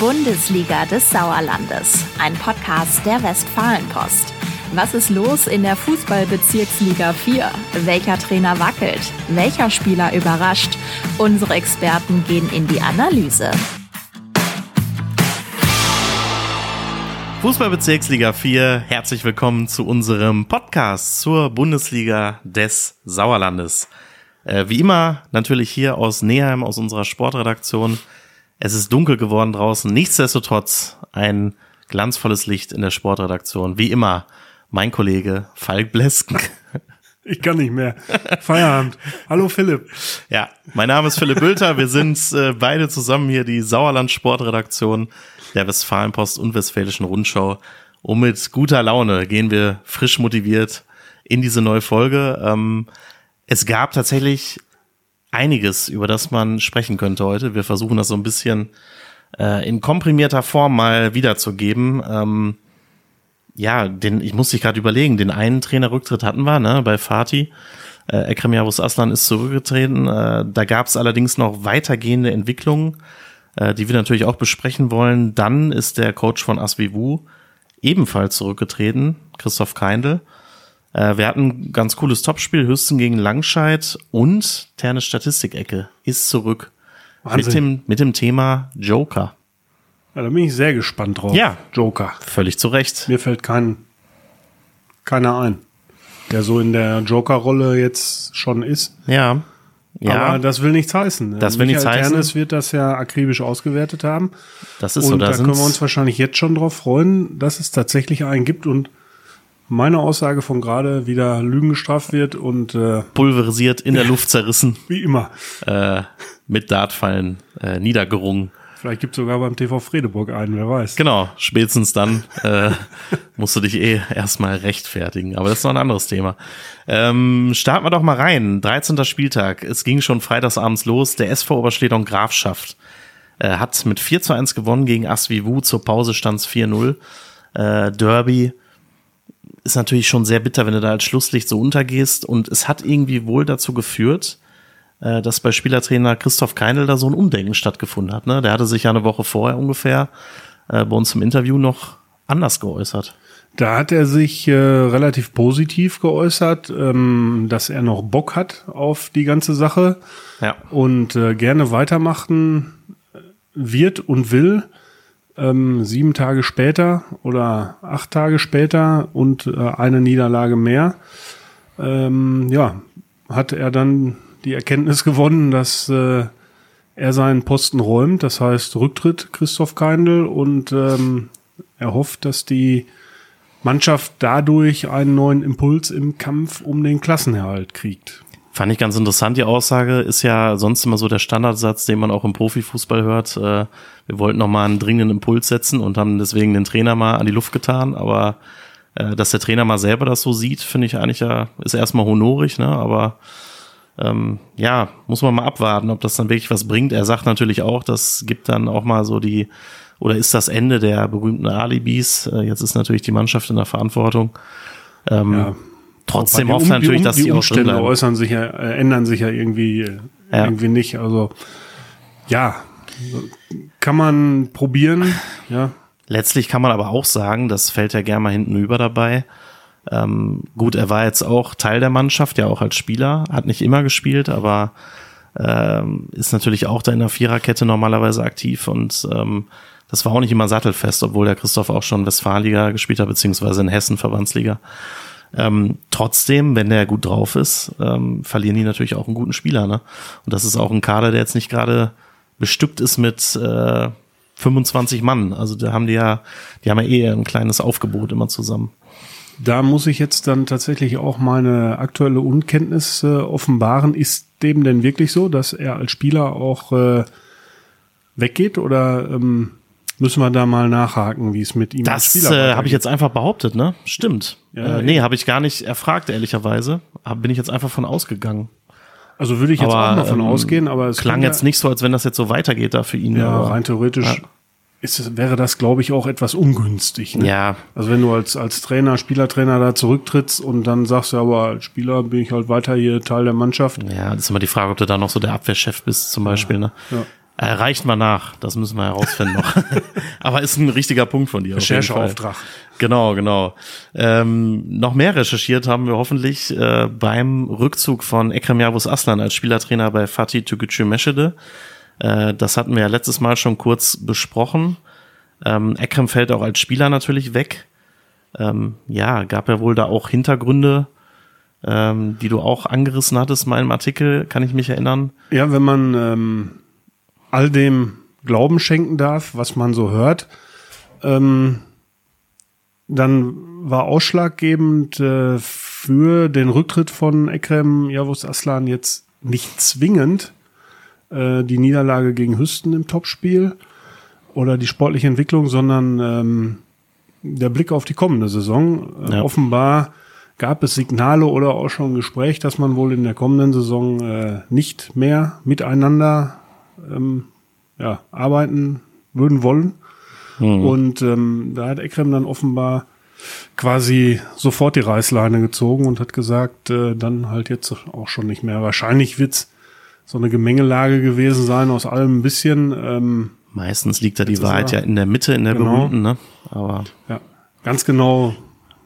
Bundesliga des Sauerlandes, ein Podcast der Westfalenpost. Was ist los in der Fußballbezirksliga 4? Welcher Trainer wackelt? Welcher Spieler überrascht? Unsere Experten gehen in die Analyse. Fußballbezirksliga 4, herzlich willkommen zu unserem Podcast zur Bundesliga des Sauerlandes. Äh, wie immer natürlich hier aus Neheim, aus unserer Sportredaktion. Es ist dunkel geworden draußen. Nichtsdestotrotz ein glanzvolles Licht in der Sportredaktion. Wie immer mein Kollege Falk Blesken. Ich kann nicht mehr. Feierabend. Hallo Philipp. Ja, mein Name ist Philipp Bülter. Wir sind äh, beide zusammen hier die Sauerland Sportredaktion der Westfalenpost und Westfälischen Rundschau. Und mit guter Laune gehen wir frisch motiviert in diese neue Folge. Ähm, es gab tatsächlich einiges, über das man sprechen könnte heute. Wir versuchen das so ein bisschen äh, in komprimierter Form mal wiederzugeben. Ähm, ja, den, ich muss dich gerade überlegen, den einen Trainerrücktritt hatten wir, ne, bei Fatih. Äh, Ekrem Yavuz Aslan ist zurückgetreten. Äh, da gab es allerdings noch weitergehende Entwicklungen, äh, die wir natürlich auch besprechen wollen. Dann ist der Coach von Asvivu ebenfalls zurückgetreten, Christoph Keindl. Äh, wir hatten ein ganz cooles Topspiel, Hüsten gegen Langscheid und Terne Statistikecke ist zurück. Mit dem, mit dem Thema Joker. Ja, da bin ich sehr gespannt drauf. Ja. Joker. Völlig zu Recht. Mir fällt kein, keiner ein, der so in der Joker-Rolle jetzt schon ist. Ja. Ja. Aber das will nichts heißen. Das will nichts heißen. Ternes wird das ja akribisch ausgewertet haben. Das ist und so. da Da können wir uns wahrscheinlich jetzt schon drauf freuen, dass es tatsächlich einen gibt und meine Aussage von gerade wieder Lügen gestraft wird und äh, pulverisiert, in der Luft zerrissen, wie immer. äh, mit Dartfallen äh, niedergerungen. Vielleicht gibt es sogar beim TV Fredeburg einen, wer weiß. Genau, spätestens dann äh, musst du dich eh erstmal rechtfertigen. Aber das ist noch ein anderes Thema. Ähm, starten wir doch mal rein. 13. Spieltag. Es ging schon freitagsabends los. Der SV Oberschledern Grafschaft äh, hat mit 4 zu 1 gewonnen gegen Asvivu. Zur Pause stand es 4-0. Äh, Derby ist natürlich schon sehr bitter, wenn du da als Schlusslicht so untergehst. Und es hat irgendwie wohl dazu geführt, äh, dass bei Spielertrainer Christoph Keinl da so ein Umdenken stattgefunden hat. Ne? Der hatte sich ja eine Woche vorher ungefähr äh, bei uns im Interview noch anders geäußert. Da hat er sich äh, relativ positiv geäußert, ähm, dass er noch Bock hat auf die ganze Sache Ja. und äh, gerne weitermachen wird und will. Ähm, sieben Tage später oder acht Tage später und äh, eine Niederlage mehr, ähm, ja, hat er dann die Erkenntnis gewonnen, dass äh, er seinen Posten räumt. Das heißt Rücktritt Christoph Keindl und ähm, er hofft, dass die Mannschaft dadurch einen neuen Impuls im Kampf um den Klassenerhalt kriegt. Fand ich ganz interessant. Die Aussage ist ja sonst immer so der Standardsatz, den man auch im Profifußball hört. Äh, wir wollten noch mal einen dringenden Impuls setzen und haben deswegen den Trainer mal an die Luft getan. Aber äh, dass der Trainer mal selber das so sieht, finde ich eigentlich ja, ist erstmal honorig, ne? Aber ähm, ja, muss man mal abwarten, ob das dann wirklich was bringt. Er sagt natürlich auch, das gibt dann auch mal so die, oder ist das Ende der berühmten Alibis. Äh, jetzt ist natürlich die Mannschaft in der Verantwortung. Ähm, Ja. Trotzdem hofft Um- natürlich, die, Um- dass die die Umstände äußern sich ja, äh, ändern sich ja irgendwie, äh, Ja. irgendwie nicht. Also ja, kann man probieren. Ja, Letztlich kann man aber auch sagen, das fällt ja gerne mal hinten über dabei. Ähm, gut, er war jetzt auch Teil der Mannschaft, ja auch als Spieler, hat nicht immer gespielt, aber ähm, ist natürlich auch da in der Viererkette normalerweise aktiv und ähm, das war auch nicht immer sattelfest, obwohl der Christoph auch schon Westfalenliga gespielt hat, beziehungsweise in Hessen Verbandsliga. Ähm, trotzdem, wenn der gut drauf ist, ähm, verlieren die natürlich auch einen guten Spieler. Ne? Und das ist auch ein Kader, der jetzt nicht gerade bestückt ist mit äh, 25 Mann. Also da haben die ja, die haben ja eh ein kleines Aufgebot immer zusammen. da muss ich jetzt dann tatsächlich auch meine aktuelle Unkenntnis äh, offenbaren. Ist dem denn wirklich so, dass er als Spieler auch äh, weggeht oder ähm, müssen wir da mal nachhaken, wie es mit ihm als Das äh, habe ich jetzt einfach behauptet, ne? Stimmt. Ja, äh, nee, habe ich gar nicht erfragt, ehrlicherweise. Hab, bin ich jetzt einfach von ausgegangen. Also würde ich jetzt Aber, auch mal von ähm, ausgehen, aber es Klang jetzt nicht so, als wenn das jetzt so weitergeht da für ihn. Ja, aber- rein theoretisch Ja. ist wäre das, glaube ich, auch etwas ungünstig. Ne? Ja, Also wenn du als, als Trainer, Spielertrainer da zurücktrittst und dann sagst du, aber als Spieler bin ich halt weiter hier Teil der Mannschaft. ja, das ist immer die Frage, ob du da noch so der Abwehrchef bist, zum Beispiel. Ne? Ja. Äh, reicht mal nach, das müssen wir herausfinden noch. Aber ist ein richtiger Punkt von dir. Rechercheauftrag. Genau, genau. Ähm, noch mehr recherchiert haben wir hoffentlich äh, beim Rückzug von Ekrem Yavuz Aslan als Spielertrainer bei Fatih Tükücü Meschede. Äh, das hatten wir ja letztes Mal schon kurz besprochen. Ähm, Ekrem fällt auch als Spieler natürlich weg. Ähm, ja, gab ja wohl da auch Hintergründe, ähm, die du auch angerissen hattest mal im Artikel, kann ich mich erinnern. Ja, wenn man ähm, all dem Glauben schenken darf, was man so hört, ähm, dann war ausschlaggebend äh, für den Rücktritt von Ekrem Yavuz Aslan jetzt nicht zwingend äh, die Niederlage gegen Hüsten im Topspiel oder die sportliche Entwicklung, sondern ähm, der Blick auf die kommende Saison. Äh, ja. Offenbar gab es Signale oder auch schon ein Gespräch, dass man wohl in der kommenden Saison äh, nicht mehr miteinander ähm, ja, arbeiten würden wollen. Mhm. Und ähm, da hat Ekrem dann offenbar quasi sofort die Reißleine gezogen und hat gesagt, äh, dann halt jetzt auch schon nicht mehr. Wahrscheinlich wird's so eine Gemengelage gewesen sein aus allem ein bisschen. Ähm, Meistens liegt da die Wahrheit ja in der Mitte, in der genau. berühmten, ne? Aber ja, ganz genau.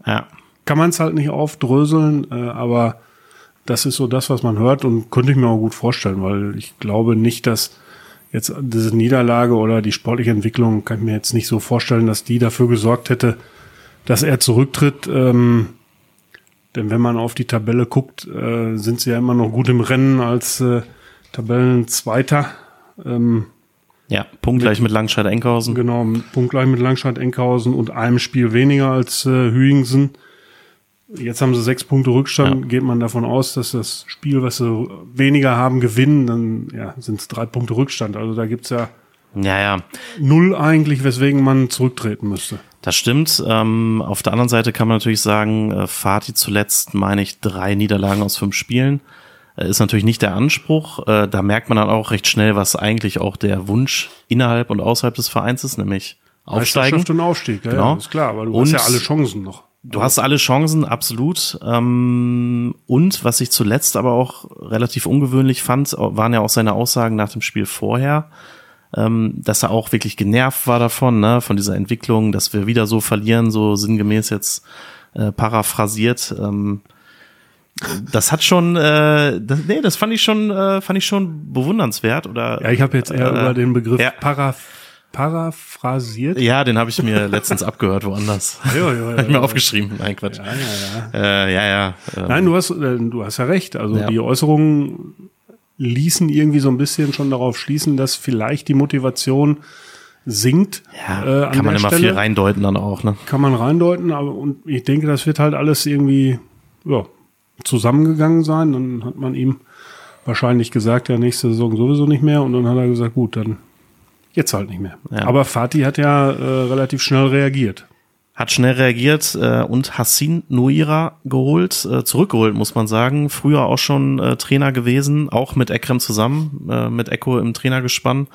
Ja. Kann man es halt nicht aufdröseln, äh, aber das ist so das, was man hört und könnte ich mir auch gut vorstellen, weil ich glaube nicht, dass jetzt diese Niederlage oder die sportliche Entwicklung kann ich mir jetzt nicht so vorstellen, dass die dafür gesorgt hätte, dass er zurücktritt. Ähm, denn wenn man auf die Tabelle guckt, äh, sind sie ja immer noch gut im Rennen als äh, Tabellenzweiter. Ähm, ja, punktgleich mit, mit Langscheid-Enkhausen. Genau, punktgleich mit Langscheid-Enkhausen und einem Spiel weniger als äh, Hüingsen. Jetzt haben sie sechs Punkte Rückstand. Ja. Geht man davon aus, dass das Spiel, was sie weniger haben, gewinnen, dann ja, sind es drei Punkte Rückstand. Also da gibt's ja, ja, ja null eigentlich, weswegen man zurücktreten müsste. Das stimmt. Ähm, auf der anderen Seite kann man natürlich sagen, äh, Fatih zuletzt, meine ich, drei Niederlagen aus fünf Spielen. Äh, ist natürlich nicht der Anspruch. Äh, da merkt man dann auch recht schnell, was eigentlich auch der Wunsch innerhalb und außerhalb des Vereins ist, nämlich aufsteigen. und Aufstieg, ja, genau. ja, ist klar, aber du und hast ja alle Chancen noch. Du hast alle Chancen, absolut. Ähm, und was ich zuletzt aber auch relativ ungewöhnlich fand, waren ja auch seine Aussagen nach dem Spiel vorher, ähm, dass er auch wirklich genervt war davon, ne, von dieser Entwicklung, dass wir wieder so verlieren, so sinngemäß jetzt äh, paraphrasiert. Ähm, das hat schon, äh, das, nee, das fand ich schon, äh, fand ich schon bewundernswert oder. Ja, ich habe jetzt eher äh, über den Begriff ja. Paraphrasiert paraphrasiert? Ja, den habe ich mir letztens abgehört, woanders. Ja, ja, ja. Habe ich mir aufgeschrieben. Nein, Quatsch. Ja, ja, ja. Äh, ja, ja ähm. Nein, du hast, äh, du hast ja recht. Also ja. die Äußerungen ließen irgendwie so ein bisschen schon darauf schließen, dass vielleicht die Motivation sinkt. Ja, äh, kann man immer Stelle. viel reindeuten dann auch, ne? Kann man reindeuten, aber und ich denke, das wird halt alles irgendwie ja, zusammengegangen sein. Dann hat man ihm wahrscheinlich gesagt, ja, nächste Saison sowieso nicht mehr. Und dann hat er gesagt, gut, dann Jetzt halt nicht mehr. Ja. Aber Fatih hat ja äh, relativ schnell reagiert. Hat schnell reagiert äh, und Hassin Nuira geholt, äh, zurückgeholt, muss man sagen. Früher auch schon äh, Trainer gewesen, auch mit Ekrem zusammen, äh, mit Echo im Trainergespann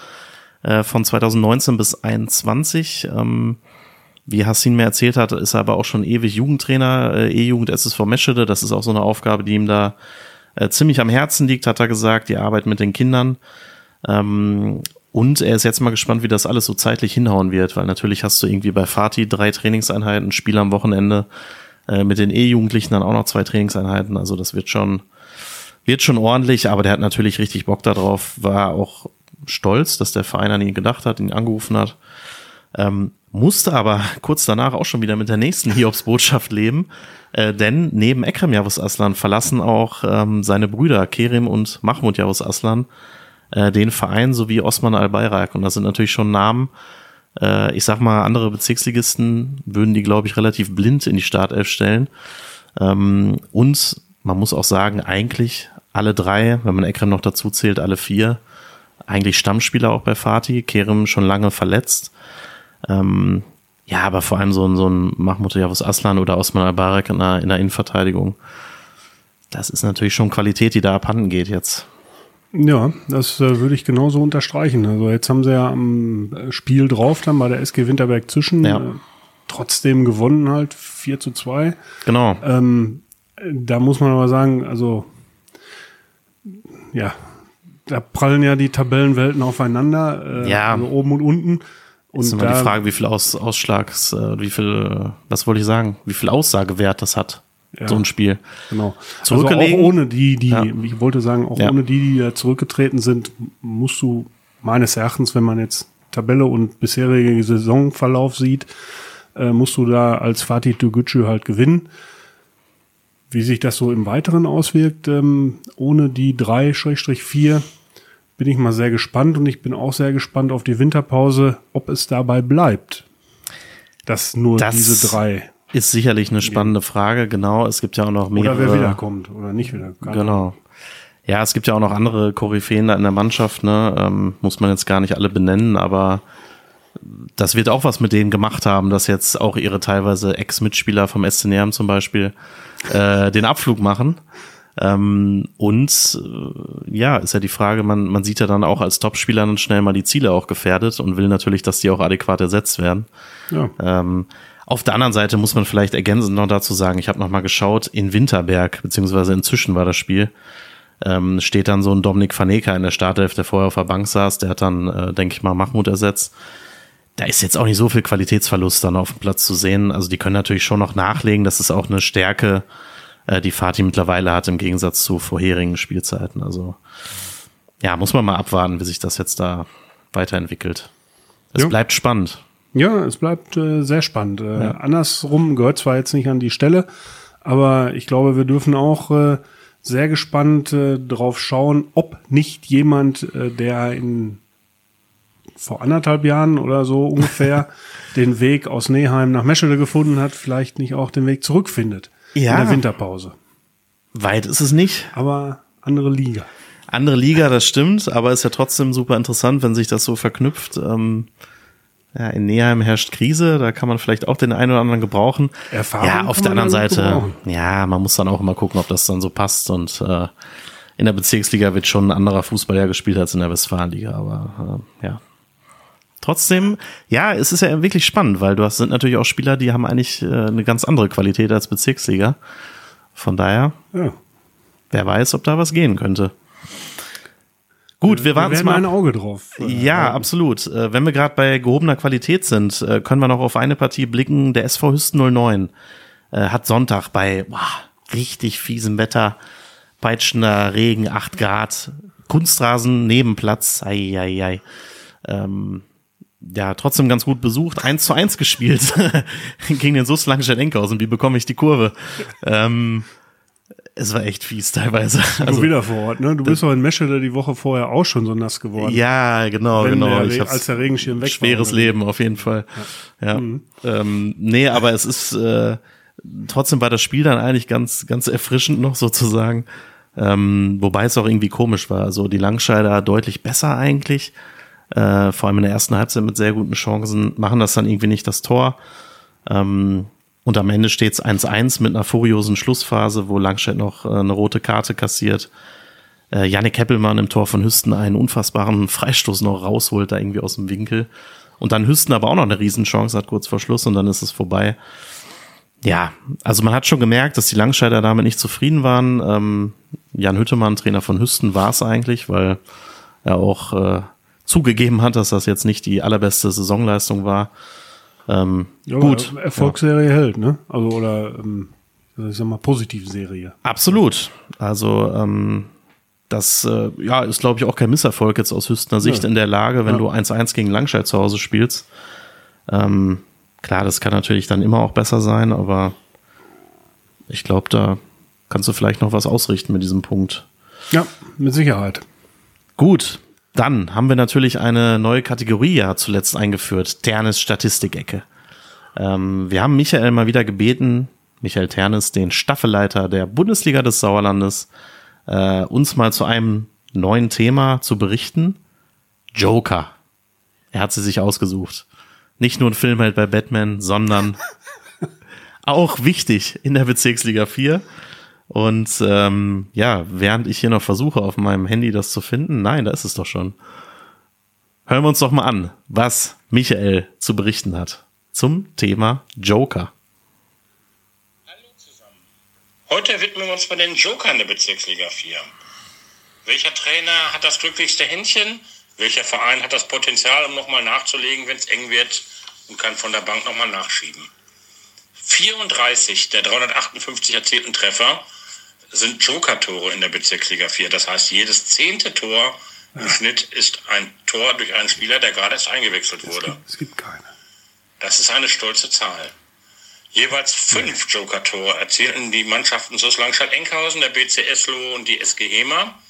äh, von 2019 bis 2021. Ähm, wie Hassin mir erzählt hat, ist er aber auch schon ewig Jugendtrainer, äh, E-Jugend SSV Meschede. Das ist auch so eine Aufgabe, die ihm da äh, ziemlich am Herzen liegt, hat er gesagt, die Arbeit mit den Kindern. Ähm, und er ist jetzt mal gespannt, wie das alles so zeitlich hinhauen wird, weil natürlich hast du irgendwie bei Fatih drei Trainingseinheiten, Spiel am Wochenende, äh, mit den E-Jugendlichen dann auch noch zwei Trainingseinheiten. Also das wird schon, wird schon ordentlich, aber der hat natürlich richtig Bock darauf, war auch stolz, dass der Verein an ihn gedacht hat, ihn angerufen hat. Ähm, musste aber kurz danach auch schon wieder mit der nächsten Hiobs-Botschaft leben, äh, denn neben Ekrem Yavuz Aslan verlassen auch ähm, seine Brüder Kerim und Mahmoud Yavuz Aslan äh, den Verein sowie Osman Al-Bayrak. Und das sind natürlich schon Namen. Äh, ich sag mal, andere Bezirksligisten würden die, glaube ich, relativ blind in die Startelf stellen. Ähm, und man muss auch sagen, eigentlich alle drei, wenn man Ekrem noch dazu zählt, alle vier, eigentlich Stammspieler auch bei Fatih, Kerem schon lange verletzt. Ähm, ja, aber vor allem so ein, so ein Mahmoud Yavuz Aslan oder Osman Al-Barak in in der Innenverteidigung. Das ist natürlich schon Qualität, die da abhanden geht jetzt. Ja, das äh, würde ich genauso unterstreichen. Also jetzt haben sie ja am äh, Spiel drauf dann bei der SG Winterberg zwischen. Ja. Äh, trotzdem gewonnen halt 4 zu 2. Genau. Ähm, da muss man aber sagen, also ja, da prallen ja die Tabellenwelten aufeinander, äh, Ja. also oben und unten. Und ist immer da, die Frage, wie viel Aus, Ausschlags, äh, wie viel, äh, was wollte ich sagen, wie viel Aussagewert das hat, Ja. so ein Spiel. Genau. Zurückgelegen? Also auch ohne die, die, Ja. ich wollte sagen, auch Ja. ohne die, die da zurückgetreten sind, musst du meines Erachtens, wenn man jetzt Tabelle und bisherige Saisonverlauf sieht, äh, musst du da als Fatih Togucu halt gewinnen. Wie sich das so im Weiteren auswirkt, ähm, ohne die 3-4, bin ich mal sehr gespannt und ich bin auch sehr gespannt auf die Winterpause, ob es dabei bleibt. Dass nur Das diese drei Ist sicherlich eine spannende Frage, genau. Es gibt ja auch noch mehrere. oder wer wiederkommt oder nicht wieder. Keine Genau. Ja, es gibt ja auch noch andere Koryphäen da in der Mannschaft, ne? Ähm, muss man jetzt gar nicht alle benennen, aber das wird auch was mit denen gemacht haben, dass jetzt auch ihre teilweise Ex-Mitspieler vom SC Neheim zum Beispiel äh, den Abflug machen. Ähm, und äh, ja, ist ja die Frage, man, man sieht ja dann auch als Topspieler dann schnell mal die Ziele auch gefährdet und will natürlich, dass die auch adäquat ersetzt werden. Ja. Ähm, auf der anderen Seite muss man vielleicht ergänzend noch dazu sagen, ich habe noch mal geschaut, in Winterberg, beziehungsweise inzwischen war das Spiel, ähm, steht dann so ein Dominik Vaneka in der Startelf, der vorher auf der Bank saß, der hat dann, äh, denke ich mal, Mahmoud ersetzt. Da ist jetzt auch nicht so viel Qualitätsverlust dann auf dem Platz zu sehen. Also die können natürlich schon noch nachlegen. Das ist auch eine Stärke, äh, die Fatih mittlerweile hat im Gegensatz zu vorherigen Spielzeiten. Also ja, muss man mal abwarten, wie sich das jetzt da weiterentwickelt. Es Ja. bleibt spannend. Ja, es bleibt äh, sehr spannend. Äh, Andersrum gehört zwar jetzt nicht an die Stelle, aber ich glaube, wir dürfen auch äh, sehr gespannt äh, drauf schauen, ob nicht jemand, äh, der in vor anderthalb Jahren oder so ungefähr den Weg aus Neheim nach Meschede gefunden hat, vielleicht nicht auch den Weg zurückfindet Ja. in der Winterpause. Weit ist es nicht. Aber andere Liga. Andere Liga, das stimmt, aber ist ja trotzdem super interessant, wenn sich das so verknüpft. Ähm, ja, in Neheim herrscht Krise, da kann man vielleicht auch den einen oder anderen gebrauchen. Erfahrung ja, auf der anderen Seite, gebrauchen. ja, man muss dann auch immer gucken, ob das dann so passt und äh, in der Bezirksliga wird schon ein anderer Fußball ja gespielt als in der Westfalenliga, aber äh, ja. Trotzdem, ja, es ist ja wirklich spannend, weil du hast sind natürlich auch Spieler, die haben eigentlich äh, eine ganz andere Qualität als Bezirksliga. Von daher, Ja. wer weiß, ob da was gehen könnte. Gut, wir Wir warten werden mal. ein Auge drauf. äh, Ja, absolut. Äh, Wenn wir gerade bei gehobener Qualität sind, äh, können wir noch auf eine Partie blicken. Der SV Hüsten 09 äh, hat Sonntag bei boah, richtig fiesem Wetter, peitschender Regen, 8 Grad, Kunstrasen, Nebenplatz, ei, ei, ei. Ähm, ja, trotzdem ganz gut besucht, 1 zu 1 gespielt gegen den SUS Langstedt-Enkhausen. Wie bekomme ich die Kurve? Ähm, es war echt fies teilweise. du wieder vor Ort, ne? Du bist doch in Meschede die Woche vorher auch schon so nass geworden. Ja, genau, Wenn genau. der als der Regenschirm weg war, Schweres wie? Leben, auf jeden Fall. Ja. Ähm, nee, aber es ist, äh, trotzdem war das Spiel dann eigentlich ganz, ganz erfrischend noch sozusagen. Ähm, wobei es auch irgendwie komisch war. Also die Langscheider deutlich besser eigentlich. Äh, vor allem in der ersten Halbzeit mit sehr guten Chancen, machen das dann irgendwie nicht das Tor. Ähm, und am Ende steht es 1-1 mit einer furiosen Schlussphase, wo Langstedt noch äh, eine rote Karte kassiert. Äh, Yannick Heppelmann im Tor von Hüsten einen unfassbaren Freistoß noch rausholt, da irgendwie aus dem Winkel. Und dann Hüsten aber auch noch eine Riesenchance hat kurz vor Schluss und dann ist es vorbei. Ja, also man hat schon gemerkt, dass die Langscheider damit nicht zufrieden waren. Ähm, Jan Hüttemann, Trainer von Hüsten, war es eigentlich, weil er auch äh, zugegeben hat, dass das jetzt nicht die allerbeste Saisonleistung war. Ähm, Ja, gut. Erfolgsserie hält, ne? Also, oder, ähm, ich sag mal, Positivserie. Absolut. Also ähm, das äh, ja, ist, glaube ich, auch kein Misserfolg jetzt aus Hüstener Sicht Ja. in der Lage, wenn Ja. du 1-1 gegen Langscheid zu Hause spielst. Ähm, klar, das kann natürlich dann immer auch besser sein, aber ich glaube, da kannst du vielleicht noch was ausrichten mit diesem Punkt. Ja, mit Sicherheit. Gut, dann haben wir natürlich eine neue Kategorie ja zuletzt eingeführt, Ternes Statistikecke. Ähm, wir haben Michael mal wieder gebeten, Michael Ternes, den Staffelleiter der Bundesliga des Sauerlandes, äh, uns mal zu einem neuen Thema zu berichten. Joker. Er hat sie sich ausgesucht. Nicht nur ein Filmheld bei Batman, sondern auch wichtig in der Bezirksliga 4. Und ähm, ja, während ich hier noch versuche, auf meinem Handy das zu finden, nein, da ist es doch schon. Hören wir uns doch mal an, was Michael zu berichten hat zum Thema Joker. Hallo zusammen. Heute widmen wir uns mal den Jokern der Bezirksliga 4. Welcher Trainer hat das glücklichste Händchen? Welcher Verein hat das Potenzial, um nochmal nachzulegen, wenn es eng wird und kann von der Bank nochmal nachschieben? 34 der 358 erzielten Treffer sind Joker-Tore in der Bezirksliga 4. Das heißt, jedes zehnte Tor im Schnitt ist ein Tor durch einen Spieler, der gerade erst eingewechselt wurde. Es gibt keine. Das ist eine stolze Zahl. Jeweils fünf Joker-Tore erzielten die Mannschaften SUS Langstadt-Enkhausen, der BC Eslo und die SG HEMA.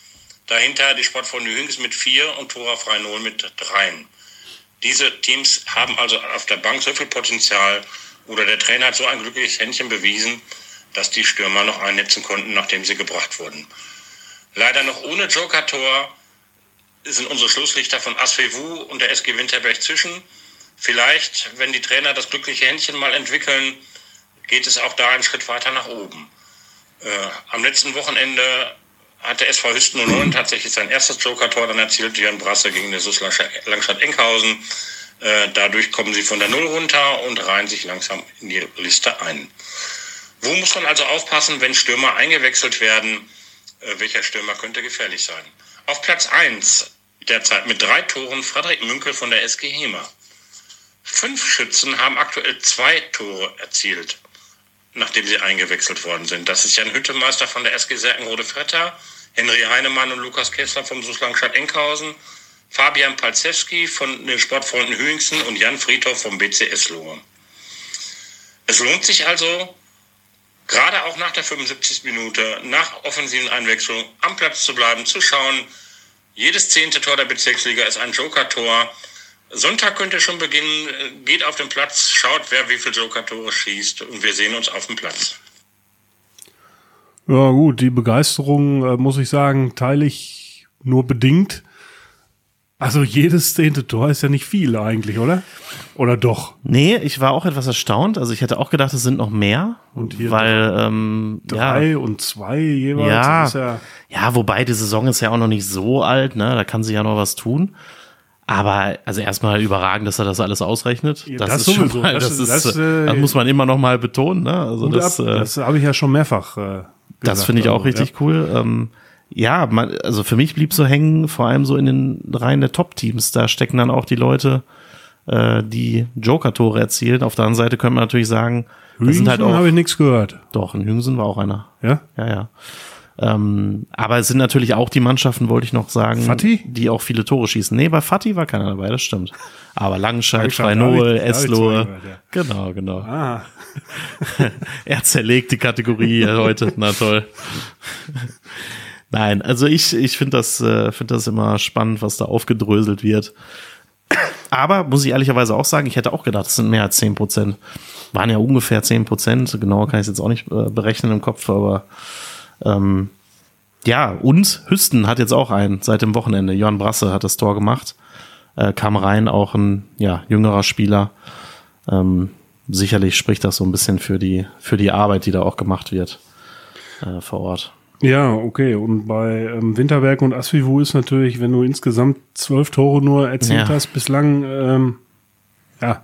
Dahinter die Sportfreunde Hüngs mit vier und Tora Freinol mit dreien. Diese Teams haben also auf der Bank so viel Potenzial oder der Trainer hat so ein glückliches Händchen bewiesen, dass die Stürmer noch einnetzen konnten, nachdem sie gebracht wurden. Leider noch ohne Joker-Tor sind unsere Schlusslichter von Asfevu und der SG Winterberg zwischen. Vielleicht, wenn die Trainer das glückliche Händchen mal entwickeln, geht es auch da einen Schritt weiter nach oben. Äh, am letzten Wochenende hat der SV Hüsten 09 tatsächlich sein erstes Joker-Tor dann erzielt, Jörn Brasse gegen den SUS Langstadt-Enkhausen. Äh, dadurch kommen sie von der Null runter und reihen sich langsam in die Liste ein. Wo muss man also aufpassen, wenn Stürmer eingewechselt werden? Äh, welcher Stürmer könnte gefährlich sein? Auf Platz 1 derzeit mit drei Toren Frederik Münkel von der SG Hema. Fünf Schützen haben aktuell zwei Tore erzielt, nachdem sie eingewechselt worden sind. Das ist Jan Hüttemeister von der SG Serkenrode Fretter, Henry Heinemann und Lukas Kessler vom Suslangstadt Enkhausen, Fabian Palzewski von den Sportfreunden Hüingsen und Jan Friedhoff vom BCS Lohe. Es lohnt sich also, gerade auch nach der 75. Minute, nach offensiven Einwechslung am Platz zu bleiben, zu schauen. Jedes zehnte Tor der Bezirksliga ist ein Joker-Tor. Sonntag könnte schon beginnen, geht auf den Platz, schaut, wer wie viele Joker-Tore schießt und wir sehen uns auf dem Platz. Ja gut, die Begeisterung, äh, muss ich sagen, teile ich nur bedingt. Also jedes zehnte Tor ist ja nicht viel eigentlich, oder? Oder doch? Nee, ich war auch etwas erstaunt. Also ich hätte auch gedacht, es sind noch mehr. Und hier weil ähm, Drei ja, und zwei jeweils. Ja. Ja ja, wobei die Saison ist ja auch noch nicht so alt, ne? Da kann sich ja noch was tun. Aber also erstmal überragend, dass er das alles ausrechnet. Ja, das, das ist schon sowieso. mal, Das- das, ist, das, äh, das muss man immer noch mal betonen. Ne? Also das, ab. äh, das habe ich ja schon mehrfach äh, gesagt. Das finde ich auch Also, richtig ja. cool. Ähm, ja, man, also für mich blieb so hängen, vor allem so in den Reihen der Top-Teams. Da stecken dann auch die Leute, äh, die Joker-Tore erzielen. Auf der anderen Seite könnte man natürlich sagen, sind halt habe ich nichts gehört. Doch, in Jüngsen war auch einer. Ja? Ja, ja. Ähm, aber es sind natürlich auch die Mannschaften, wollte ich noch sagen, Fatih? die auch viele Tore schießen. Nee, bei Fatih war keiner dabei, das stimmt. Aber Langscheid, Freinol, Eslohe. ja. Genau, genau. Ah, Er zerlegt die Kategorie heute. Na toll. Nein, also ich, ich finde das, äh, das immer spannend, was da aufgedröselt wird. Aber muss ich ehrlicherweise auch sagen, ich hätte auch gedacht, es sind mehr als 10 Prozent. Waren ja ungefähr 10 Prozent. Genau kann ich es jetzt auch nicht äh, berechnen im Kopf, aber ähm, ja, und Hüsten hat jetzt auch einen seit dem Wochenende. Jörn Brasse hat das Tor gemacht. Äh, kam rein, auch ein ja, jüngerer Spieler. Ähm, sicherlich spricht das so ein bisschen für die, für die Arbeit, die da auch gemacht wird äh, vor Ort. Ja, okay. Und bei ähm, Winterberg und Asvivu ist natürlich, wenn du insgesamt zwölf Tore nur erzielt Ja. hast bislang, ähm, ja,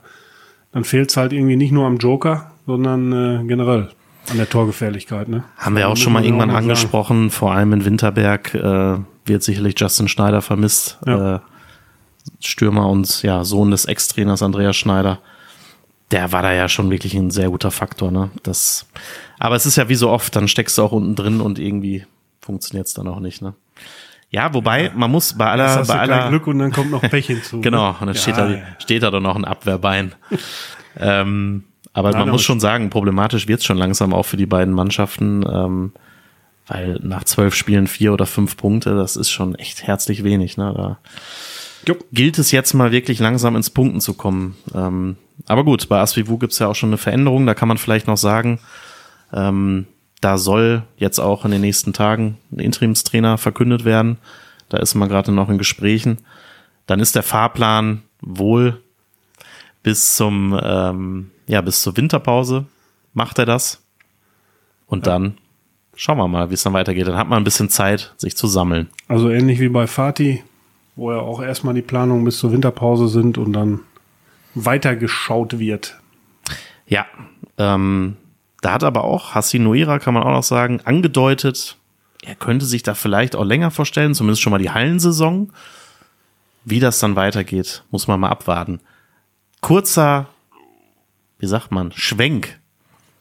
dann fehlt es halt irgendwie nicht nur am Joker, sondern äh, generell an der Torgefährlichkeit. Ne? Haben wir auch Muss schon mal irgendwann auch angesprochen, vor allem in Winterberg äh, wird sicherlich Justin Schneider vermisst. Ja. Äh, Stürmer und ja, Sohn des Ex-Trainers Andreas Schneider. Der war da ja schon wirklich ein sehr guter Faktor, ne? Das, aber es ist ja wie so oft, dann steckst du auch unten drin und irgendwie funktioniert es dann auch nicht, ne? Ja, wobei, man muss bei aller, bei aller, Glück und dann kommt noch Pech hinzu. Genau, ne? und dann Ja, steht, da, ja. steht da doch noch ein Abwehrbein. ähm, aber Nein, man muss schon sagen, problematisch wird's schon langsam auch für die beiden Mannschaften, ähm, weil nach zwölf Spielen vier oder fünf Punkte, das ist schon echt herzlich wenig. Ne? Da Jupp. gilt es jetzt mal wirklich langsam ins Punkten zu kommen. Ähm, aber gut, bei Asvivu gibt's ja auch schon eine Veränderung, da kann man vielleicht noch sagen, ähm, da soll jetzt auch in den nächsten Tagen ein Interimstrainer verkündet werden. Da ist man gerade noch in Gesprächen. Dann ist der Fahrplan wohl bis zum ähm, ja bis zur Winterpause macht er das und dann schauen wir mal, wie es dann weitergeht. Dann hat man ein bisschen Zeit, sich zu sammeln. Also ähnlich wie bei Fatih, wo ja auch erstmal die Planungen bis zur Winterpause sind und dann weitergeschaut wird. Ja, ähm, da hat aber auch Hassi Noira, kann man auch noch sagen, angedeutet, er könnte sich da vielleicht auch länger vorstellen, zumindest schon mal die Hallensaison. Wie das dann weitergeht, muss man mal abwarten. Kurzer, wie sagt man, Schwenk.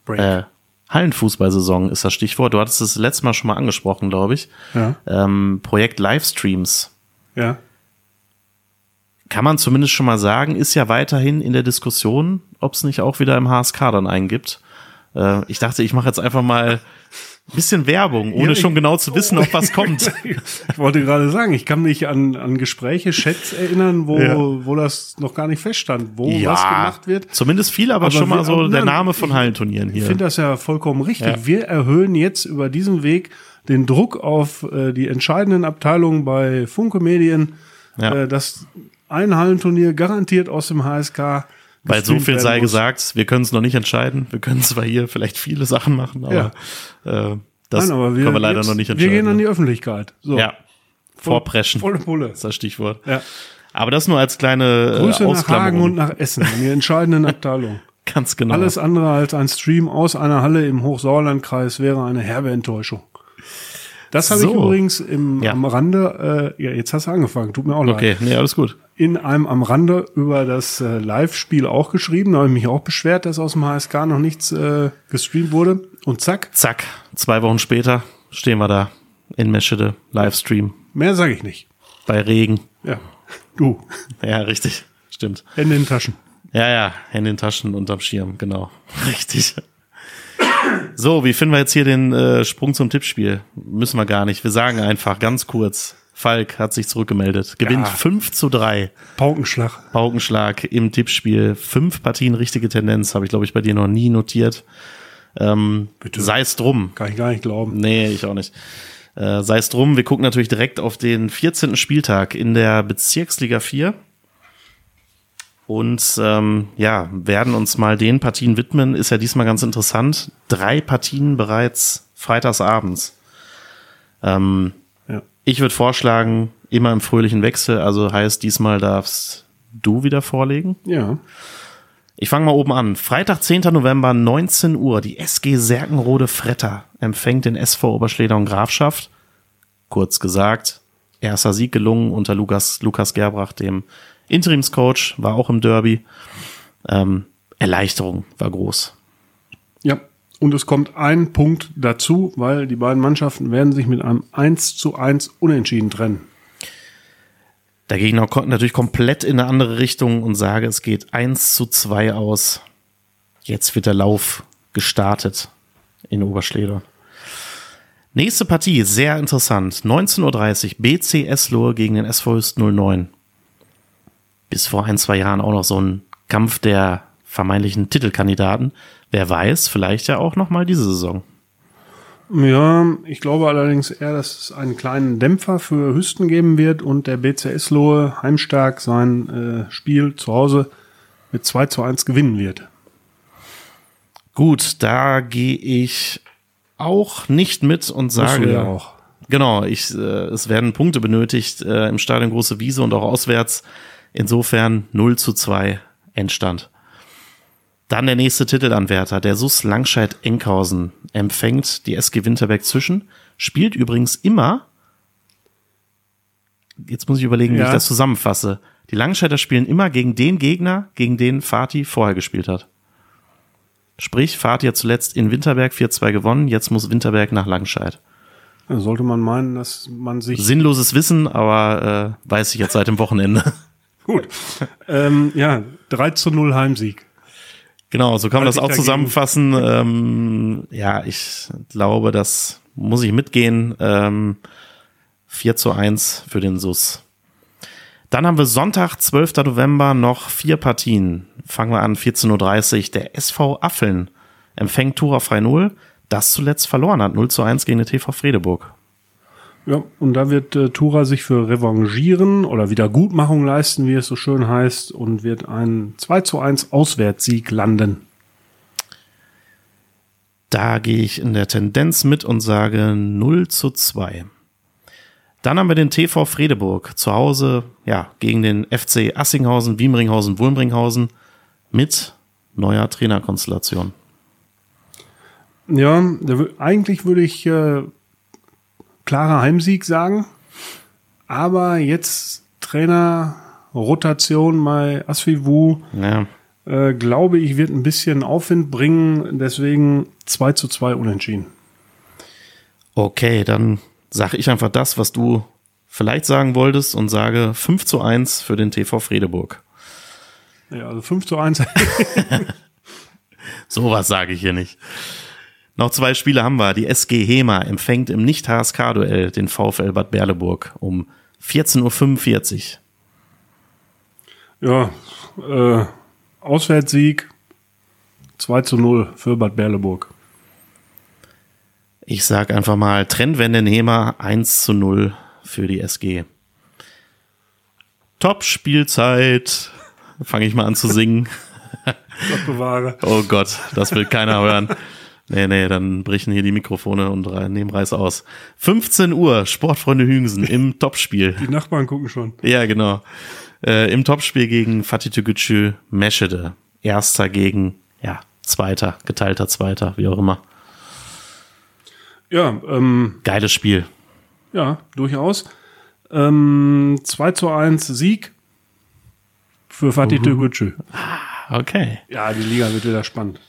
Äh, Hallenfußballsaison ist das Stichwort. Du hattest es letztes Mal schon mal angesprochen, glaube ich. Ja. Ähm, Projekt Livestreams. Ja. Kann man zumindest schon mal sagen, ist ja weiterhin in der Diskussion, ob es nicht auch wieder im HSK dann einen gibt. Äh, ich dachte, ich mache jetzt einfach mal bisschen Werbung, ohne Ja, ich- schon genau zu wissen, ob was kommt. Ich wollte gerade sagen, ich kann mich an, an Gespräche, Chats erinnern, wo, Ja. wo das noch gar nicht feststand, wo was gemacht wird. Zumindest viel, aber, Aber schon mal wir- so aber der Name von Hallenturnieren Ich hier. finde das ja vollkommen richtig. Ja. Wir erhöhen jetzt über diesen Weg den Druck auf äh, die entscheidenden Abteilungen bei Funke Medien, Ja. äh, dass ein Hallenturnier garantiert aus dem HSK Weil so viel sei muss. gesagt, wir können es noch nicht entscheiden. Wir können zwar hier vielleicht viele Sachen machen, aber äh, das Nein, aber wir, können wir leider jetzt, noch nicht wir entscheiden. ne? gehen an die Öffentlichkeit. So, ja, vorpreschen. volle Pulle. ist das Stichwort. Ja. Aber das nur als kleine Grüße äh, nach Hagen und nach Essen, an die entscheidenden Abteilungen. Ganz genau. Alles andere als ein Stream aus einer Halle im Hochsauerlandkreis wäre eine herbe Enttäuschung. Das habe ich So. übrigens im, Ja. am Rande, äh, ja, jetzt hast du angefangen, tut mir auch leid. Okay, nee, alles gut. In einem am Rande über das äh, Live-Spiel auch geschrieben, da habe ich mich auch beschwert, dass aus dem HSK noch nichts äh, gestreamt wurde. Und zack, Zack, zwei Wochen später stehen wir da in Meschede, Livestream, mehr sage ich nicht. bei Regen. Ja, du, Ja, richtig, stimmt. Hände in den Taschen. Ja, ja, Hände in den Taschen unterm Schirm, genau. Richtig. So, wie finden wir jetzt hier den äh, Sprung zum Tippspiel? Müssen wir gar nicht. Wir sagen einfach ganz kurz. Falk hat sich zurückgemeldet. Gewinnt Ja. 5 zu 3. Paukenschlag. Paukenschlag im Tippspiel. Fünf Partien richtige Tendenz. Habe ich, glaube ich, bei dir noch nie notiert. Ähm, Sei es drum. Kann ich gar nicht glauben. Nee, ich auch nicht. Äh, Sei es drum, wir gucken natürlich direkt auf den 14. Spieltag in der Bezirksliga 4 und ähm, ja, werden uns mal den Partien widmen. Ist ja diesmal ganz interessant. Drei Partien bereits freitagsabends. Ähm, Ja. ich würde vorschlagen, immer im fröhlichen Wechsel, also heißt diesmal darfst du wieder vorlegen. Ja. Ich fange mal oben an. Freitag, 10. November, 19 Uhr. Die SG Serkenrode Fretter empfängt den SV Oberschleder und Grafschaft. Kurz gesagt, erster Sieg gelungen unter Lukas, Lukas Gerbrach, dem Interimscoach, war auch im Derby. Ähm, Erleichterung war groß. Ja. Und es kommt ein Punkt dazu, weil die beiden Mannschaften werden sich mit einem 1 zu 1 Unentschieden trennen. Der Gegner kommt natürlich komplett in eine andere Richtung und sage, es geht 1 zu 2 aus. Jetzt wird der Lauf gestartet in Oberschleder. Nächste Partie, sehr interessant. 19.30 Uhr, BC Eslohe gegen den SV Hüst 09. Bis vor ein, zwei Jahren auch noch so ein Kampf der vermeintlichen Titelkandidaten. Wer weiß, vielleicht ja auch noch mal diese Saison. Ja, ich glaube allerdings eher, dass es einen kleinen Dämpfer für Hüsten geben wird und der BCS Lohe heimstark sein äh, Spiel zu Hause mit 2 zu 1 gewinnen wird. Gut, da gehe ich auch nicht mit und sage ja auch. Genau, ich, äh, es werden Punkte benötigt äh, im Stadion Große Wiese und auch auswärts. Insofern 0 zu 2 Endstand. Dann der nächste Titelanwärter, der SUS Langscheid Enkhausen, empfängt die SG Winterberg zwischen, spielt übrigens immer, jetzt muss ich überlegen, wie Ja. ich das zusammenfasse. Die Langscheider spielen immer gegen den Gegner, gegen den Fatih vorher gespielt hat. Sprich, Fatih hat zuletzt in Winterberg 4-2 gewonnen, jetzt muss Winterberg nach Langscheid. Sollte man meinen, dass man sich Sinnloses Wissen, aber äh, weiß ich jetzt seit dem Wochenende. Gut. ähm, ja, 3 zu 0 Heimsieg. genau, so kann man das auch zusammenfassen. Ähm, ja, ich glaube, das muss ich mitgehen. Ähm, 4 zu 1 für den SUS. Dann haben wir Sonntag, 12. November, noch vier Partien. Fangen wir an, 14.30 Uhr. Der SV Affeln empfängt Tura Frei 0, das zuletzt verloren hat. 0 zu 1 gegen den TV Fredeburg. Ja, und da wird äh, Tura sich für revanchieren oder Wiedergutmachung leisten, wie es so schön heißt, und wird einen 2 zu 1 Auswärtssieg landen. Da gehe ich in der Tendenz mit und sage 0 zu 2. Dann haben wir den TV Fredeburg zu Hause, ja, gegen den FC Assinghausen, Wiemringhausen, Wulmringhausen mit neuer Trainerkonstellation. Ja, eigentlich würde ich äh, klarer Heimsieg sagen. Aber jetzt Trainer, Rotation bei Asvivu, Ja. äh, glaube ich, wird ein bisschen Aufwind bringen. Deswegen 2 zu 2 unentschieden. Okay, dann sage ich einfach das, was du vielleicht sagen wolltest und sage 5 zu 1 für den TV Fredeburg. Ja, also 5 zu 1. Sowas sage ich hier nicht. Noch zwei Spiele haben wir. Die SG Hema empfängt im Nicht-HSK-Duell den VfL Bad Berleburg um 14.45 ja, äh, Auswärtssieg 2 zu 0 für Bad Berleburg. Ich sag einfach mal Trendwende in Hema 1 zu 0 für die SG. Top-Spielzeit. Fange ich mal an zu singen. Gott bewahre. Oh Gott, das will keiner hören. Nee, nee, dann brechen hier die Mikrofone und nehmen Reiß aus. 15 Uhr, Sportfreunde Hüngsen im Topspiel. Die Nachbarn gucken schon. Ja, genau. Äh, Im Topspiel gegen Fatih Tegucü Meschede. Erster gegen, ja, Zweiter, geteilter Zweiter, wie auch immer. Ja, ähm, Geiles Spiel. ja, durchaus. Ähm, 2 zu 1 Sieg für Fatih Tegucü. Okay. Ja, die Liga wird wieder spannend.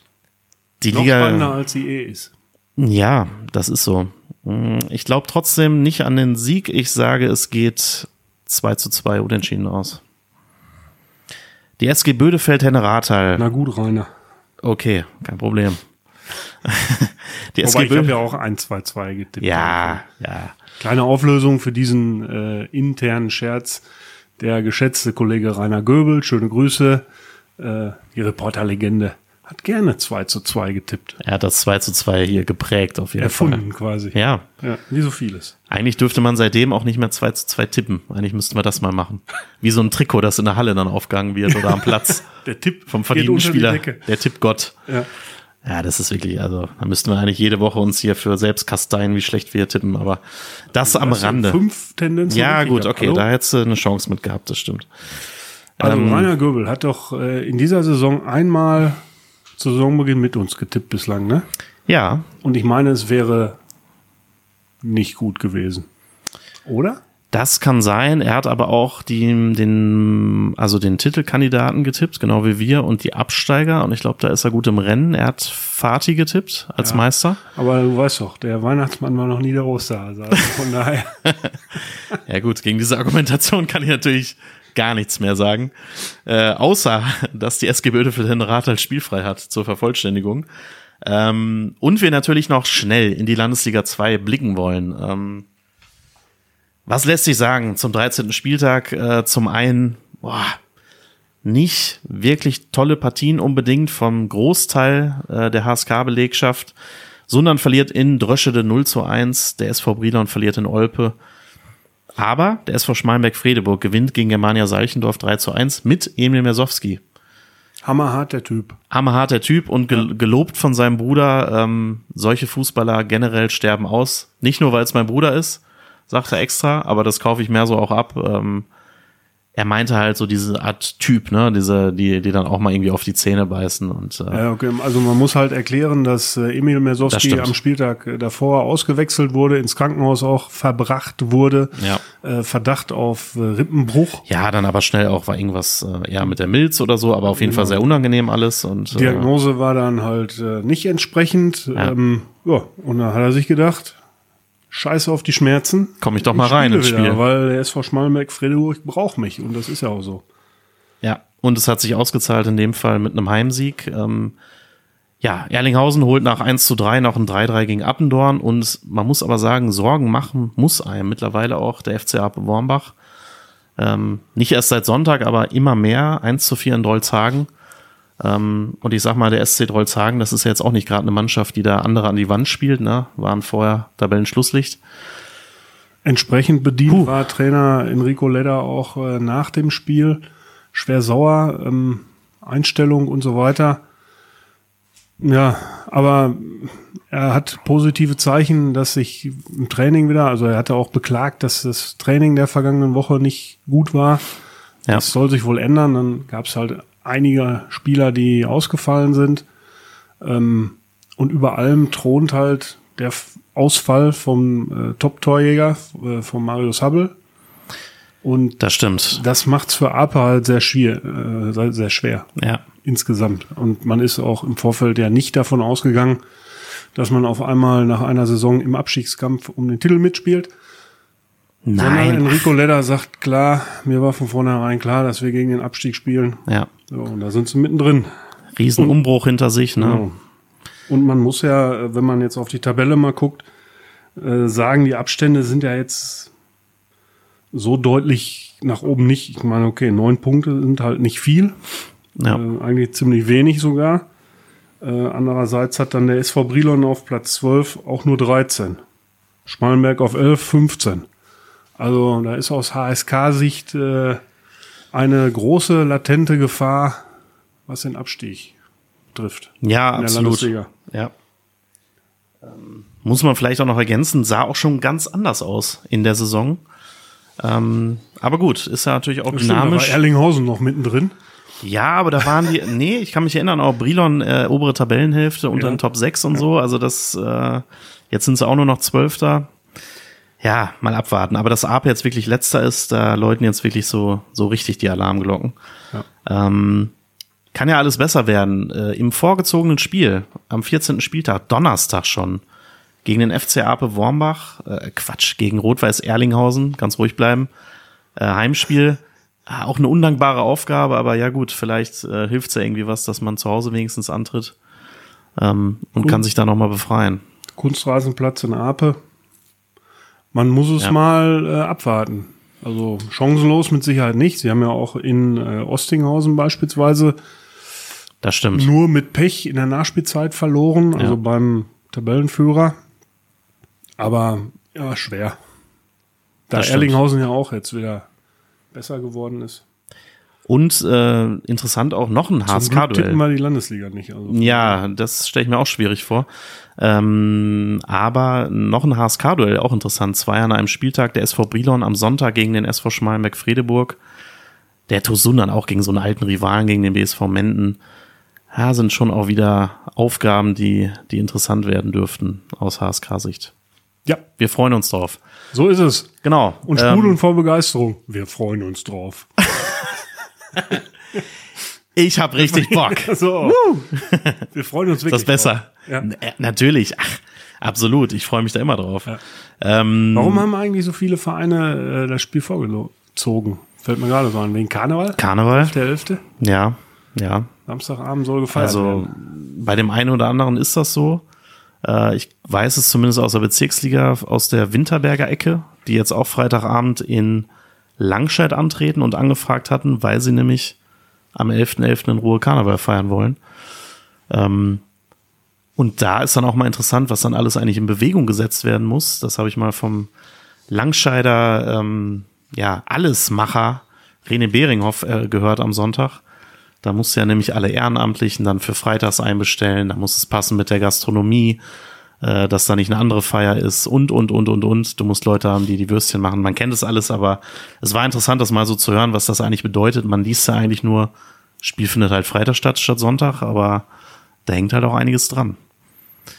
Die Noch spannender, Liga. als sie eh ist. Ja, das ist so. Mm, Ich glaube trotzdem nicht an den Sieg. Ich sage, es geht 2 zu 2 unentschieden aus. Die SG Bödefeld Henne Rathal. Na gut, Rainer. Okay, kein Problem. Die Wobei SG ich habe ja auch 1, 2, 2 getippt. Ja, ja. Kleine Auflösung für diesen äh, internen Scherz. Der geschätzte Kollege Rainer Göbel, schöne Grüße, äh, die Reporterlegende, hat gerne 2 zu 2 getippt. Er hat das 2 zu 2 hier geprägt auf jeden Erfunden quasi. Fall. Ja, ja. Wie so vieles. eigentlich dürfte man seitdem auch nicht mehr 2 zu 2 tippen. Eigentlich müssten wir das mal machen. Wie so ein Trikot, das in der Halle dann aufgegangen wird oder am Platz Der Tipp vom verdienten Spieler. Der Tippgott. Ja. Ja, das ist wirklich, also da müssten wir eigentlich jede Woche uns hier für selbst kasteien, wie schlecht wir tippen, aber das am du Rande. Fünf Tendenzen. Ja, gut, okay, Hallo? da hättest du eine Chance mit gehabt, das stimmt. Also Ähm, Rainer Göbel hat doch äh, in dieser Saison einmal zu Saisonbeginn mit uns getippt bislang, ne? Ja, Und ich meine, es wäre nicht gut gewesen. Oder? das kann sein. Er hat aber auch die, den, also den Titelkandidaten getippt, genau wie wir, und die Absteiger. Und ich glaube, da ist er gut im Rennen. Er hat Fatih getippt als Meister. Aber du weißt doch, der Weihnachtsmann war noch nie der Osterhase. Also von daher. Ja gut, gegen diese Argumentation kann ich natürlich gar nichts mehr sagen. Äh, außer, dass die SG Bödefeld den Rat als spielfrei hat zur Vervollständigung. Ähm, und wir natürlich noch schnell in die Landesliga 2 blicken wollen. Ähm, was lässt sich sagen zum 13. Spieltag? Äh, zum einen, boah, nicht wirklich tolle Partien unbedingt vom Großteil äh, der HSK-Belegschaft. Sundern verliert in Dröschede 0 zu 1, der SV Brilon verliert in Olpe. Aber der SV Schmalenberg-Fredeburg gewinnt gegen Germania Seichendorf 3 zu 1 mit Emil Mersowski. Hammerhart, der Typ. Hammerharter Typ und gel gelobt von seinem Bruder. Ähm, solche Fußballer generell sterben aus. Nicht nur, weil es mein Bruder ist, sagt er extra, aber das kaufe ich mehr so auch ab. Ähm, er meinte halt so diese Art Typ, ne, diese, die, die dann auch mal irgendwie auf die Zähne beißen und äh, Ja, okay. Also man muss halt erklären, dass äh, Emil Mersowski am Spieltag äh, davor ausgewechselt wurde, ins Krankenhaus auch verbracht wurde. Ja. Äh, Verdacht auf äh, Rippenbruch. ja, dann aber schnell auch war irgendwas äh, ja mit der Milz oder so, aber auf jeden Fall sehr unangenehm alles und äh, Diagnose war dann halt äh, nicht entsprechend. Ja. Ähm, ja, und da hat er sich gedacht, scheiße auf die Schmerzen. Komm ich doch mal Ich rein ins wieder, Spiel. Weil der SV Schmallenberg Fredeburg braucht mich und das ist ja auch so. Ja, und es hat sich ausgezahlt in dem Fall mit einem Heimsieg. Ähm, ja, Erlinghausen holt nach 1 zu 3 noch ein 3-3 gegen Appendorn und man muss aber sagen, Sorgen machen muss einem mittlerweile auch der FCA Wormbach. Ähm, nicht erst seit Sonntag, aber immer mehr. 1 zu 4 in Drolzhagen. Ähm, und ich sag mal, der SC Drolzhagen, das ist ja jetzt auch nicht gerade eine Mannschaft, die da andere an die Wand spielt, ne? Waren vorher Tabellenschlusslicht. Entsprechend bedient war Trainer Enrico Ledder auch äh, nach dem Spiel. Schwer sauer, ähm, Einstellung und so weiter. Ja, aber er hat positive Zeichen, dass sich im Training wieder, also er hatte auch beklagt, dass das Training der vergangenen Woche nicht gut war. Ja. Das soll sich wohl ändern. Dann gab es halt einige Spieler, die ausgefallen sind. Ähm, und über allem thront halt der Ausfall vom äh, Top-Torjäger, äh, von Marius Hubble. Und Das stimmt. das macht's für Ape halt sehr schwer, äh, sehr- sehr schwer Ja. insgesamt. Und man ist auch im Vorfeld ja nicht davon ausgegangen, dass man auf einmal nach einer Saison im Abstiegskampf um den Titel mitspielt. Sondern Nein. Enrico Ledder sagt klar, mir war von vornherein klar, dass wir gegen den Abstieg spielen. Ja. So, und da sind sie mittendrin. Riesenumbruch hinter sich, ne? Genau. Und man muss ja, wenn man jetzt auf die Tabelle mal guckt, äh, sagen, die Abstände sind ja jetzt so deutlich nach oben nicht. Ich meine, okay, neun Punkte sind halt nicht viel. Ja. Äh, eigentlich ziemlich wenig sogar. Äh, andererseits hat dann der SV Brilon auf Platz 12 auch nur 13. Schmalenberg auf 11, 15. Also da ist aus HSK-Sicht äh, eine große latente Gefahr, was den Abstieg trifft. Ja, absolut. Ja. Ähm, muss man vielleicht auch noch ergänzen, sah auch schon ganz anders aus in der Saison. Ähm, aber gut, ist ja natürlich auch Stimmt, da war dynamisch. Erlinghausen noch mittendrin. Ja, aber da waren die, nee, ich kann mich erinnern, auch Brilon, äh, obere Tabellenhälfte unter Ja. den Top 6 und so. Also das, äh, jetzt sind sie auch nur noch Zwölfter. Ja, mal abwarten. Aber dass Ape jetzt wirklich letzter ist, da läuten jetzt wirklich so, so richtig die Alarmglocken. Ähm, kann ja alles besser werden. Äh, Im vorgezogenen Spiel, am 14. Spieltag, Donnerstag schon, gegen den FC Ape Wormbach, äh, Quatsch, gegen Rot-Weiß Erlinghausen, ganz ruhig bleiben, äh, Heimspiel, Ah, auch eine undankbare Aufgabe, aber ja gut, vielleicht äh, hilft's ja irgendwie was, dass man zu Hause wenigstens antritt ähm, und kann sich da nochmal befreien. Kunstrasenplatz in Ape. Man muss es Ja. mal äh, abwarten. Also chancenlos mit Sicherheit nicht. Sie haben ja auch in äh, Ostinghausen beispielsweise Das stimmt. nur mit Pech in der Nachspielzeit verloren, also Ja. beim Tabellenführer. Aber ja, schwer. Da Das stimmt. Erlinghausen ja auch jetzt wieder besser geworden ist. Und äh, interessant auch noch ein Zum Glück tippen HSK-Duell. wir die Landesliga nicht. Also Ja, das stelle ich mir auch schwierig vor. Ähm, aber noch ein HSK-Duell, auch interessant. Zwei an einem Spieltag, der SV Brilon am Sonntag gegen den SV Schmalenberg-Fredeburg. Der Tosun dann auch gegen so einen alten Rivalen, gegen den BSV Menden. Ja, sind schon auch wieder Aufgaben, die, die interessant werden dürften aus HSK-Sicht. ja, Wir freuen uns drauf. so ist es. Genau. Und ähm, sprudeln vor Begeisterung. Wir freuen uns drauf. Ich hab richtig Bock. So. Wir freuen uns Ist wirklich. das besser? drauf. Ja. Äh, Natürlich. Ach, absolut. Ich freue mich da immer drauf. Ähm, Warum haben eigentlich so viele Vereine äh, das Spiel vorgezogen? Fällt mir gerade so an. Wegen Karneval? Karneval? Der 11. Ja, ja. Samstagabend soll gefeiert Also werden. bei dem einen oder anderen ist das so. Äh, ich weiß es zumindest aus der Bezirksliga, aus der Winterberger Ecke, die jetzt auch Freitagabend in Langscheid antreten und angefragt hatten, weil sie nämlich am 11.11. in Ruhe Karneval feiern wollen. Ähm, und da ist dann auch mal interessant, was dann alles eigentlich in Bewegung gesetzt werden muss. Das habe ich mal vom Langscheider, ähm, ja, Allesmacher René Beringhoff äh, gehört am Sonntag. Da musst du ja nämlich alle Ehrenamtlichen dann für freitags einbestellen. Da muss es passen mit der Gastronomie, äh, dass da nicht eine andere Feier ist und, und, und, und, und. Du musst Leute haben, die die Würstchen machen. Man kennt es alles, aber es war interessant, das mal so zu hören, was das eigentlich bedeutet. Man liest ja eigentlich nur, Spiel findet halt Freitag statt, statt Sonntag, aber da hängt halt auch einiges dran.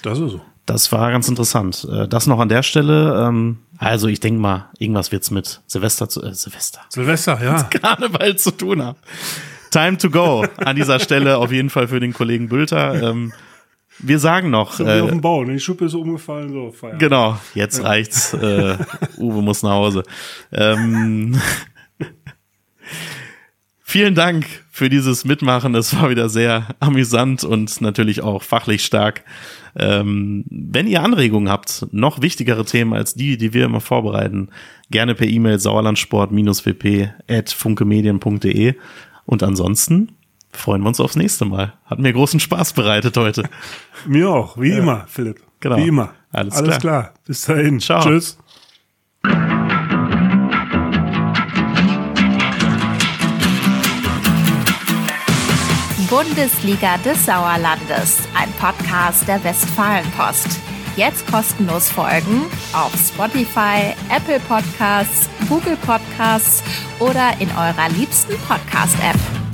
Das ist so. Das war ganz interessant. Äh, Das noch an der Stelle. Ähm, also ich denke mal, irgendwas wird's mit Silvester zu, äh, Silvester. Silvester, ja. Karneval zu tun haben. Time to go an dieser Stelle auf jeden Fall für den Kollegen Bülter. Ähm, wir sagen noch, So wie auf äh, dem Bau. ne? Die Schuppe ist umgefallen, so, Feierabend. genau, jetzt reicht's. Äh, Uwe muss nach Hause. Ähm, vielen Dank für dieses Mitmachen. Es war wieder sehr amüsant und natürlich auch fachlich stark. Ähm, wenn ihr Anregungen habt, noch wichtigere Themen als die, die wir immer vorbereiten, gerne per E-Mail sauerlandsport-wp at funkemedien.de und ansonsten freuen wir uns aufs nächste Mal. Hat mir großen Spaß bereitet heute. Mir auch, wie immer, Philipp. Genau. Wie immer. Alles Alles klar. klar. Bis dahin. Ciao. Tschüss. Bundesliga des Sauerlandes, ein Podcast der Westfalenpost. Jetzt kostenlos folgen auf Spotify, Apple Podcasts, Google Podcasts oder in eurer liebsten Podcast-App.